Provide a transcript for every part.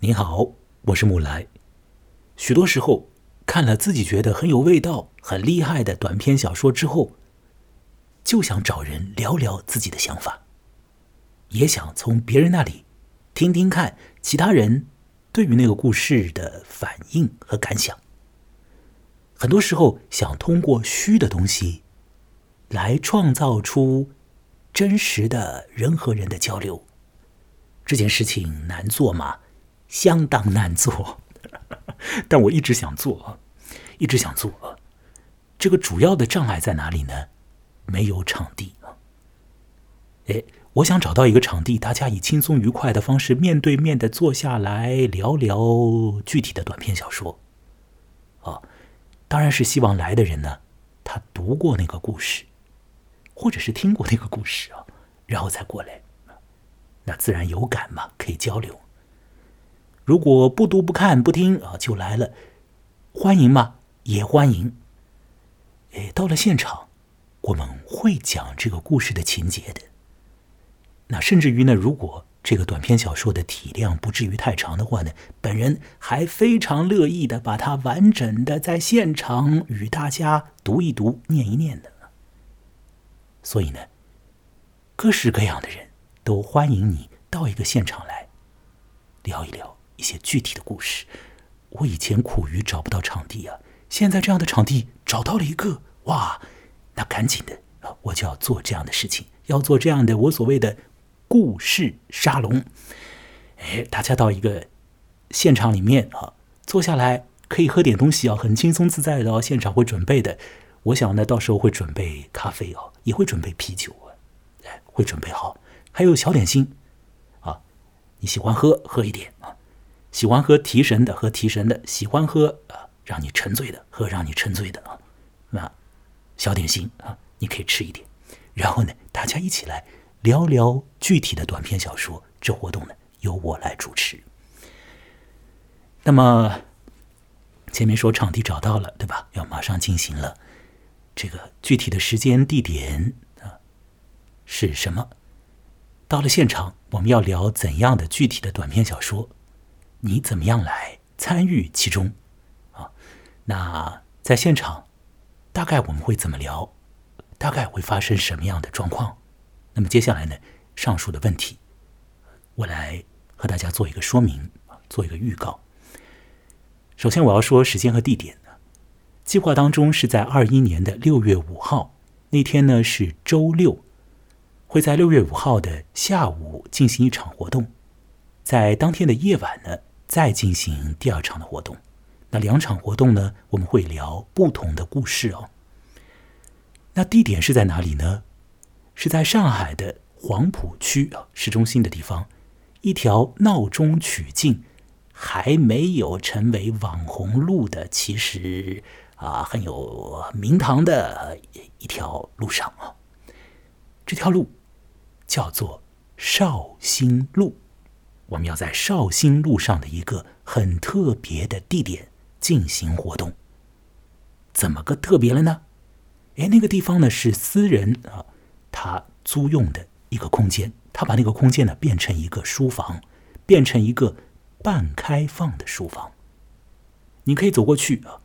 您好，我是木来。许多时候，看了自己觉得很有味道、很厉害的短篇小说之后，就想找人聊聊自己的想法，也想从别人那里听听看其他人对于那个故事的反应和感想。很多时候，想通过虚的东西来创造出真实的人和人的交流。这件事情难做吗？相当难做，但我一直想做，一直想做。这个主要的障碍在哪里呢？没有场地啊！哎，我想找到一个场地，大家以轻松愉快的方式面对面的坐下来聊聊具体的短篇小说。啊，当然是希望来的人呢，他读过那个故事，或者是听过那个故事啊，然后再过来，那自然有感嘛，可以交流。如果不读不看不听啊，就来了，欢迎吗？也欢迎。哎，到了现场，我们会讲这个故事的情节的。那甚至于呢，如果这个短篇小说的体量不至于太长的话呢，本人还非常乐意的把它完整的在现场与大家读一读、念一念的。所以呢，各式各样的人都欢迎你到一个现场来聊一聊。一些具体的故事，我以前苦于找不到场地啊，现在这样的场地找到了一个，哇，那赶紧的，我就要做这样的事情，要做这样的我所谓的故事沙龙。哎，大家到一个现场里面啊，坐下来可以喝点东西啊，很轻松自在的，现场会准备的。我想呢，到时候会准备咖啡哦，也会准备啤酒啊，哎，会准备好，还有小点心啊，你喜欢喝喝一点啊。喜欢喝提神的，喝提神的；喜欢喝啊，让你沉醉的，喝让你沉醉的啊。那小点心啊，你可以吃一点。然后呢，大家一起来聊聊具体的短篇小说。这活动呢，由我来主持。那么前面说场地找到了，对吧？要马上进行了。这个具体的时间地点啊是什么？到了现场，我们要聊怎样的具体的短篇小说？你怎么样来参与其中？啊，那在现场，大概我们会怎么聊？大概会发生什么样的状况？那么接下来呢？上述的问题，我来和大家做一个说明，做一个预告。首先，我要说时间和地点，计划当中是在二一年的六月五号那天呢是周六，会在六月五号的下午进行一场活动，在当天的夜晚呢。再进行第二场的活动，那两场活动呢？我们会聊不同的故事哦。那地点是在哪里呢？是在上海的黄浦区啊，市中心的地方，一条闹中取静、还没有成为网红路的，其实啊很有名堂的一条路上啊。这条路叫做绍兴路。我们要在绍兴路上的一个很特别的地点进行活动。怎么个特别了呢？哎，那个地方呢是私人啊，他租用的一个空间，他把那个空间呢变成一个书房，变成一个半开放的书房。你可以走过去啊，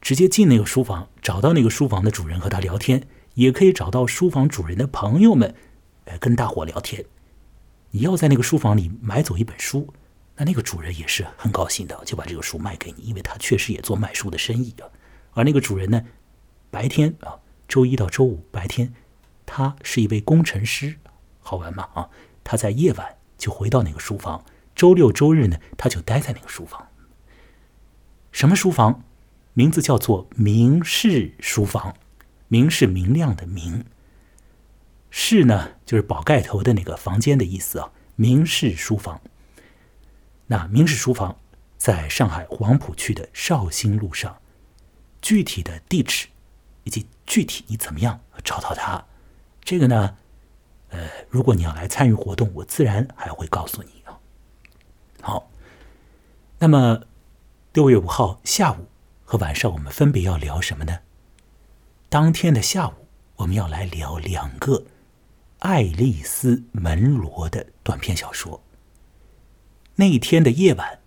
直接进那个书房，找到那个书房的主人和他聊天，也可以找到书房主人的朋友们，呃，跟大伙聊天。你要在那个书房里买走一本书，那那个主人也是很高兴的，就把这个书卖给你，因为他确实也做卖书的生意啊。而那个主人呢，白天啊，周一到周五白天，他是一位工程师，好玩吗？啊，他在夜晚就回到那个书房，周六周日呢，他就待在那个书房。什么书房？名字叫做明室书房，明是明亮的明。室呢，就是宝盖头的那个房间的意思啊。明室书房，那明室书房在上海黄浦区的绍兴路上。具体的地址以及具体你怎么样找到它，这个呢，呃，如果你要来参与活动，我自然还会告诉你啊。好，那么六月五号下午和晚上，我们分别要聊什么呢？当天的下午，我们要来聊两个。爱丽丝·门罗的短篇小说。那一天的夜晚，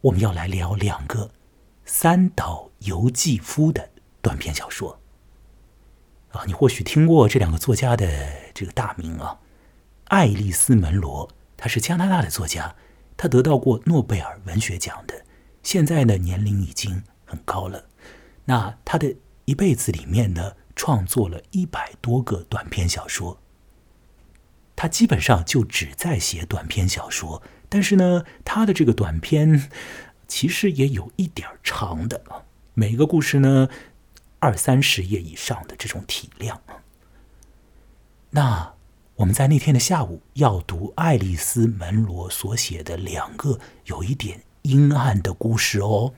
我们要来聊两个三岛由纪夫的短篇小说。啊，你或许听过这两个作家的这个大名啊，爱丽丝·门罗，他是加拿大的作家，他得到过诺贝尔文学奖的，现在呢年龄已经很高了。那他的一辈子里面呢，创作了一百多个短篇小说。他基本上就只在写短篇小说，但是呢，他的这个短篇其实也有一点长的啊，每个故事呢。二三十页以上的这种体量那我们在那天的下午要读爱丽丝·门罗所写的两个有一点阴暗的故事哦。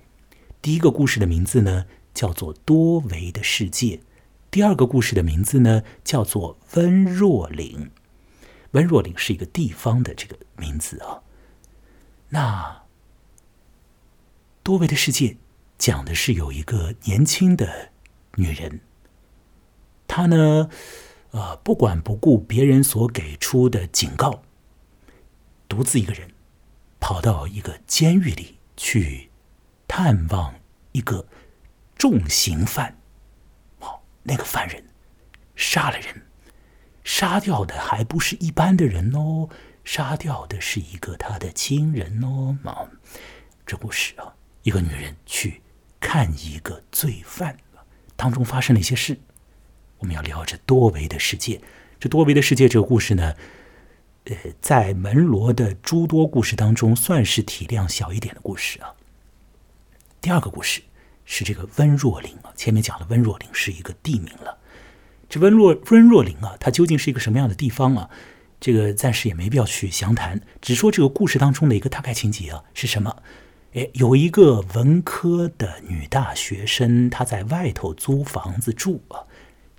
第一个故事的名字呢叫做《多维的世界》，第二个故事的名字呢叫做《温若岭》。温若岭是一个地方的这个名字啊。那《多维的世界》讲的是有一个年轻的。女人，她呢，呃，不管不顾别人所给出的警告，独自一个人跑到一个监狱里去探望一个重刑犯。好，那个犯人杀了人，杀掉的还不是一般的人哦，杀掉的是一个他的亲人哦。啊，这故事啊，一个女人去看一个罪犯。当中发生了一些事，我们要聊这多维的世界。这多维的世界这个故事呢，呃，在门罗的诸多故事当中，算是体量小一点的故事啊。第二个故事是这个温若琳啊，前面讲了温若琳是一个地名了。这温若温若岭啊，它究竟是一个什么样的地方啊？这个暂时也没必要去详谈，只说这个故事当中的一个大概情节啊是什么。哎，有一个文科的女大学生，她在外头租房子住啊。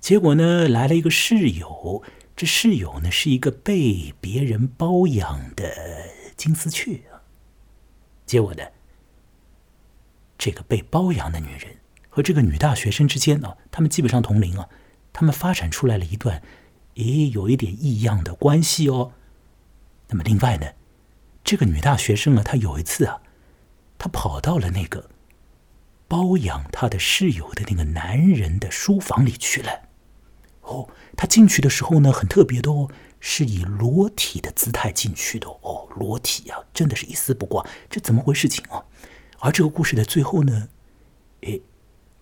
结果呢，来了一个室友。这室友呢，是一个被别人包养的金丝雀啊。结果呢，这个被包养的女人和这个女大学生之间啊，他们基本上同龄啊，他们发展出来了一段，诶，有一点异样的关系哦。那么另外呢，这个女大学生啊，她有一次啊。她跑到了那个包养她的室友的那个男人的书房里去了。哦，她进去的时候呢，很特别的哦，是以裸体的姿态进去的哦，裸体啊，真的是一丝不挂，这怎么回事情啊？而这个故事的最后呢，诶，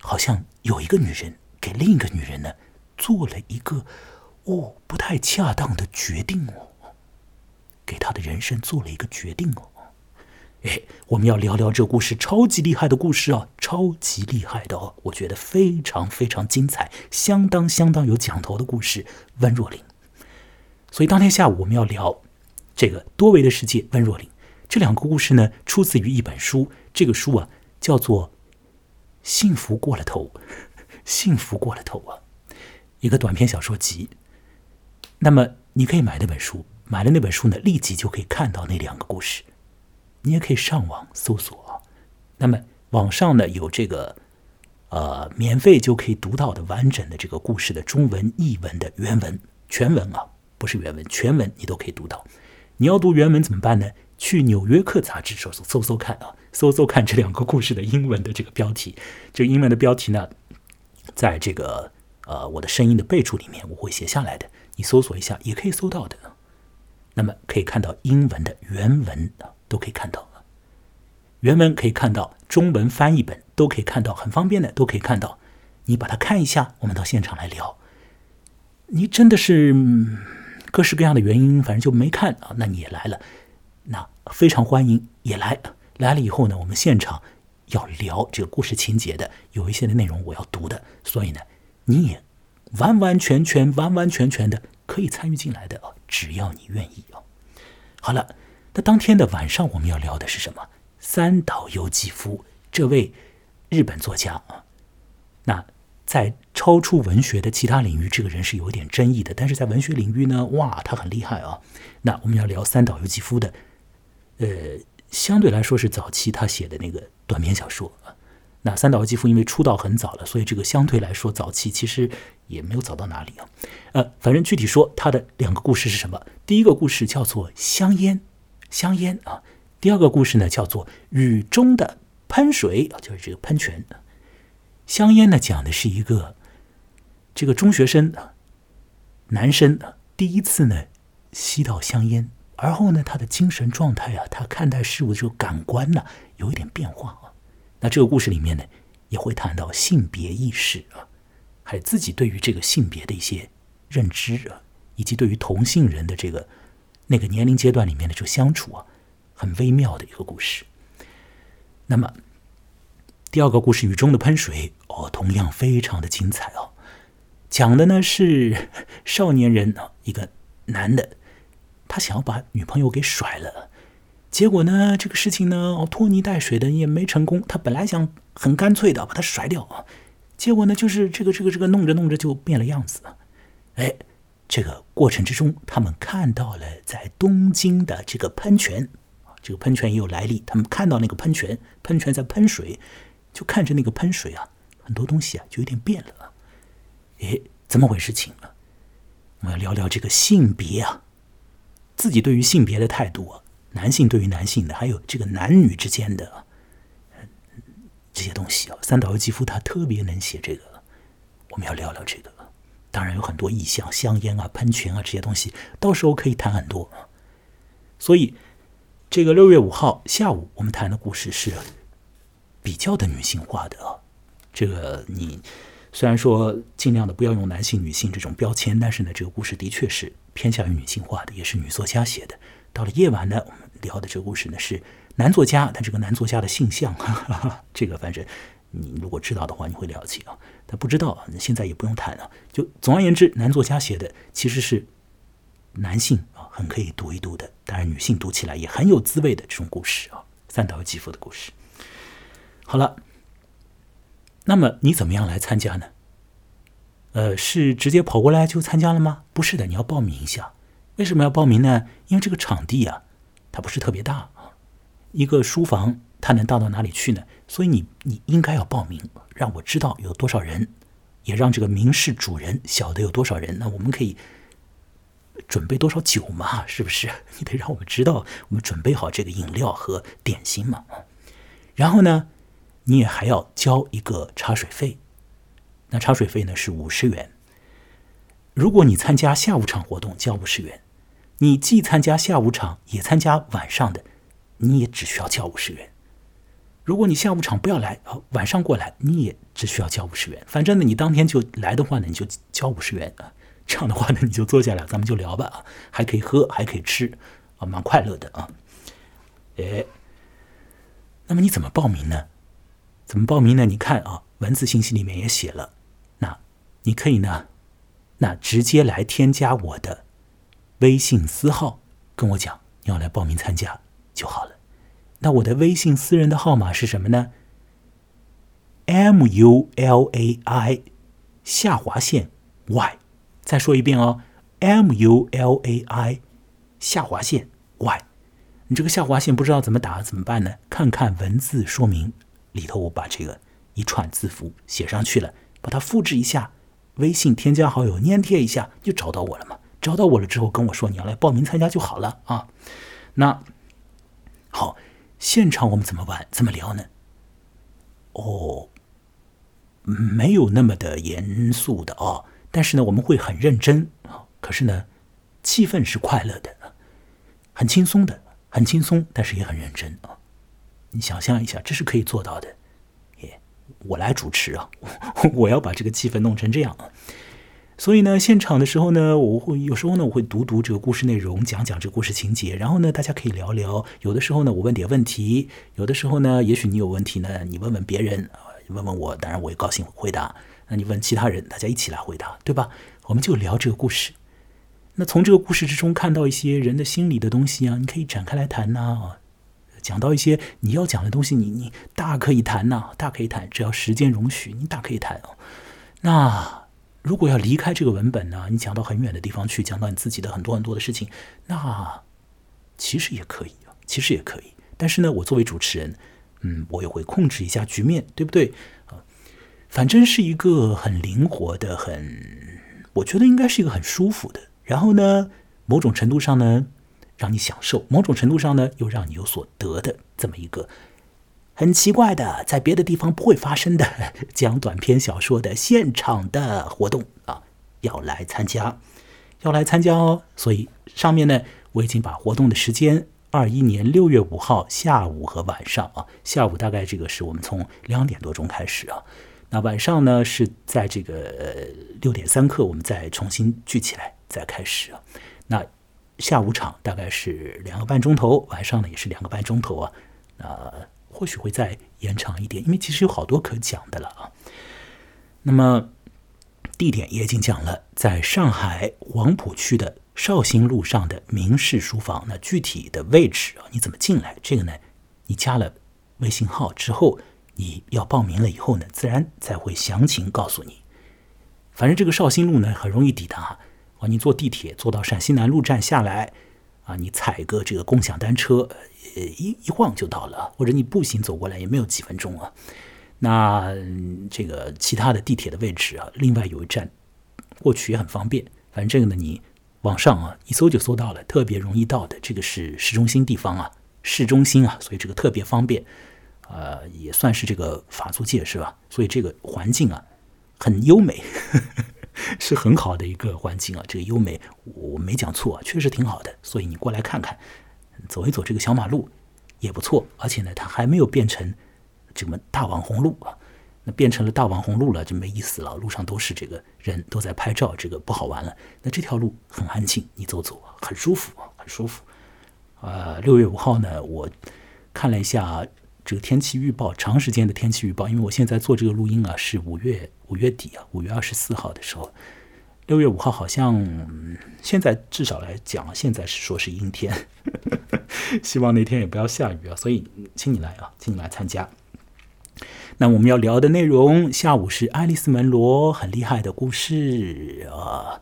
好像有一个女人给另一个女人呢做了一个哦不太恰当的决定哦，给他的人生做了一个决定哦。哎，我们要聊聊这故事，超级厉害的故事啊，超级厉害的哦，我觉得非常非常精彩，相当相当有讲头的故事。温若琳，所以当天下午我们要聊这个多维的世界。温若琳这两个故事呢，出自于一本书，这个书啊叫做《幸福过了头》，幸福过了头啊，一个短篇小说集。那么你可以买那本书，买了那本书呢，立即就可以看到那两个故事。你也可以上网搜索，那么网上呢有这个呃免费就可以读到的完整的这个故事的中文译文的原文全文啊，不是原文全文你都可以读到。你要读原文怎么办呢？去《纽约客》杂志搜搜搜搜看啊，搜搜看这两个故事的英文的这个标题。这英文的标题呢，在这个呃我的声音的备注里面我会写下来的，你搜索一下也可以搜到的。那么可以看到英文的原文啊。都可以看到，原文可以看到，中文翻译本都可以看到，很方便的，都可以看到。你把它看一下，我们到现场来聊。你真的是各式各样的原因，反正就没看啊，那你也来了，那非常欢迎也来。来了以后呢，我们现场要聊这个故事情节的，有一些的内容我要读的，所以呢，你也完完全全、完完全全的可以参与进来的啊，只要你愿意啊。好了。那当天的晚上，我们要聊的是什么？三岛由纪夫这位日本作家啊，那在超出文学的其他领域，这个人是有点争议的。但是在文学领域呢，哇，他很厉害啊。那我们要聊三岛由纪夫的，呃，相对来说是早期他写的那个短篇小说。那三岛由纪夫因为出道很早了，所以这个相对来说早期其实也没有早到哪里啊。呃，反正具体说他的两个故事是什么？第一个故事叫做《香烟》。香烟啊，第二个故事呢叫做《雨中的喷水》，就是这个喷泉。香烟呢讲的是一个这个中学生男生第一次呢吸到香烟，而后呢他的精神状态啊，他看待事物的这个感官呢有一点变化啊。那这个故事里面呢也会谈到性别意识啊，还有自己对于这个性别的一些认知啊，以及对于同性人的这个那个年龄阶段里面的这个相处啊。很微妙的一个故事。那么，第二个故事《雨中的喷水》哦，同样非常的精彩哦。讲的呢是少年人啊，一个男的，他想要把女朋友给甩了，结果呢，这个事情呢，哦，拖泥带水的也没成功。他本来想很干脆的把他甩掉啊，结果呢，就是这个这个这个弄着弄着就变了样子。哎，这个过程之中，他们看到了在东京的这个喷泉。这个喷泉也有来历，他们看到那个喷泉，喷泉在喷水，就看着那个喷水啊，很多东西啊就有点变了。哎，怎么回事？情啊？我们要聊聊这个性别啊，自己对于性别的态度啊，男性对于男性的，还有这个男女之间的这些东西啊。三岛由纪夫他特别能写这个，我们要聊聊这个。当然有很多意象，香烟啊、喷泉啊这些东西，到时候可以谈很多。所以。这个六月五号下午，我们谈的故事是比较的女性化的啊。这个你虽然说尽量的不要用男性、女性这种标签，但是呢，这个故事的确是偏向于女性化的，也是女作家写的。到了夜晚呢，我们聊的这个故事呢是男作家，但这个男作家的性向，哈 哈这个反正你如果知道的话，你会了解啊。但不知道，现在也不用谈了。就总而言之，男作家写的其实是男性啊。很可以读一读的，当然女性读起来也很有滋味的这种故事啊，三岛由纪夫的故事。好了，那么你怎么样来参加呢？呃，是直接跑过来就参加了吗？不是的，你要报名一下。为什么要报名呢？因为这个场地啊，它不是特别大啊，一个书房它能大到哪里去呢？所以你你应该要报名，让我知道有多少人，也让这个民事主人晓得有多少人，那我们可以。准备多少酒嘛？是不是？你得让我们知道，我们准备好这个饮料和点心嘛。然后呢，你也还要交一个茶水费。那茶水费呢是五十元。如果你参加下午场活动，交五十元；你既参加下午场也参加晚上的，你也只需要交五十元。如果你下午场不要来，啊，晚上过来，你也只需要交五十元。反正呢，你当天就来的话呢，你就交五十元啊。这样的话呢，你就坐下来，咱们就聊吧啊，还可以喝，还可以吃，啊，蛮快乐的啊。哎，那么你怎么报名呢？怎么报名呢？你看啊，文字信息里面也写了，那你可以呢，那直接来添加我的微信私号，跟我讲你要来报名参加就好了。那我的微信私人的号码是什么呢？M U L A I 下划线 Y。再说一遍哦，M U L A I 下划线 Y，你这个下划线不知道怎么打怎么办呢？看看文字说明里头，我把这个一串字符写上去了，把它复制一下，微信添加好友粘贴一下，就找到我了嘛。找到我了之后，跟我说你要来报名参加就好了啊。那好，现场我们怎么玩怎么聊呢？哦，没有那么的严肃的啊。但是呢，我们会很认真啊。可是呢，气氛是快乐的，很轻松的，很轻松，但是也很认真啊。你想象一下，这是可以做到的。耶，我来主持啊，我要把这个气氛弄成这样啊。所以呢，现场的时候呢，我会有时候呢，我会读读这个故事内容，讲讲这个故事情节，然后呢，大家可以聊聊。有的时候呢，我问点问题；有的时候呢，也许你有问题呢，你问问别人，问问我，当然我也高兴回答。那你问其他人，大家一起来回答，对吧？我们就聊这个故事。那从这个故事之中看到一些人的心理的东西啊，你可以展开来谈呐。讲到一些你要讲的东西，你你大可以谈呐，大可以谈，只要时间容许，你大可以谈哦。那如果要离开这个文本呢，你讲到很远的地方去，讲到你自己的很多很多的事情，那其实也可以啊，其实也可以。但是呢，我作为主持人，嗯，我也会控制一下局面，对不对？啊反正是一个很灵活的，很，我觉得应该是一个很舒服的。然后呢，某种程度上呢，让你享受，某种程度上呢，又让你有所得的这么一个很奇怪的，在别的地方不会发生的讲短篇小说的现场的活动啊，要来参加，要来参加哦。所以上面呢，我已经把活动的时间，二一年六月五号下午和晚上啊，下午大概这个是我们从两点多钟开始啊，那晚上呢是在这个六点三刻，我们再重新聚起来再开始啊，那。下午场大概是两个半钟头，晚上呢也是两个半钟头啊，呃，或许会再延长一点，因为其实有好多可讲的了啊。那么地点也已经讲了，在上海黄浦区的绍兴路上的明氏书房。那具体的位置啊，你怎么进来？这个呢，你加了微信号之后，你要报名了以后呢，自然才会详情告诉你。反正这个绍兴路呢，很容易抵达。啊，你坐地铁坐到陕西南路站下来，啊，你踩个这个共享单车，呃，一一晃就到了，或者你步行走过来也没有几分钟啊。那这个其他的地铁的位置啊，另外有一站过去也很方便。反正这个呢，你网上啊一搜就搜到了，特别容易到的。这个是市中心地方啊，市中心啊，所以这个特别方便，呃，也算是这个法租界是吧？所以这个环境啊很优美。是很好的一个环境啊，这个优美我没讲错啊，确实挺好的。所以你过来看看，走一走这个小马路也不错。而且呢，它还没有变成这么大网红路啊。那变成了大网红路了就没意思了，路上都是这个人都在拍照，这个不好玩了。那这条路很安静，你走走很舒服，很舒服。呃，六月五号呢，我看了一下。这个天气预报，长时间的天气预报，因为我现在做这个录音啊，是五月五月底啊，五月二十四号的时候，六月五号好像现在至少来讲，现在是说是阴天，希望那天也不要下雨啊，所以请你来啊，请你来参加。那我们要聊的内容，下午是爱丽丝门罗很厉害的故事啊。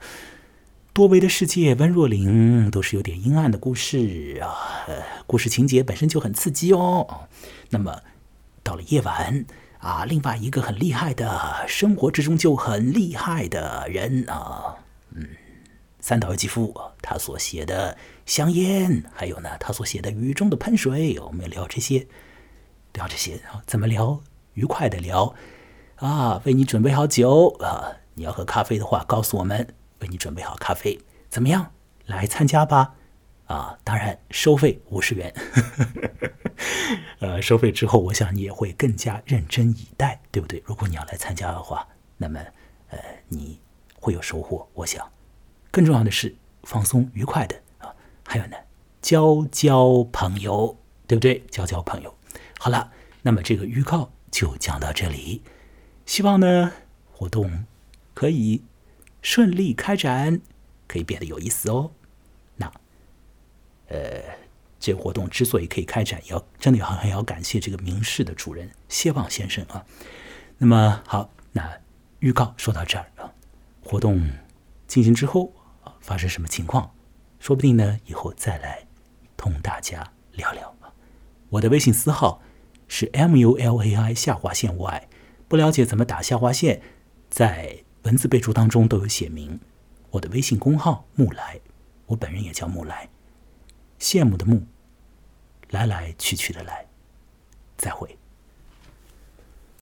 多维的世界，温若琳都是有点阴暗的故事啊，故事情节本身就很刺激哦。那么到了夜晚啊，另外一个很厉害的，生活之中就很厉害的人啊，嗯，三岛由纪夫他所写的香烟，还有呢他所写的雨中的喷水，我们聊这些，聊这些啊，怎么聊？愉快的聊啊，为你准备好酒啊，你要喝咖啡的话，告诉我们。为你准备好咖啡，怎么样？来参加吧！啊，当然收费五十元。呃，收费之后，我想你也会更加认真以待，对不对？如果你要来参加的话，那么呃，你会有收获。我想，更重要的是放松愉快的啊，还有呢，交交朋友，对不对？交交朋友。好了，那么这个预告就讲到这里，希望呢活动可以。顺利开展，可以变得有意思哦。那，呃，这个活动之所以可以开展，要真的要很要感谢这个明示的主人谢望先生啊。那么好，那预告说到这儿啊，活动进行之后啊，发生什么情况，说不定呢，以后再来同大家聊聊啊。我的微信私号是 m u l a i 下划线 y，不了解怎么打下划线，在。文字备注当中都有写明我的微信公号木来，我本人也叫木来，羡慕的慕，来来去去的来，再会。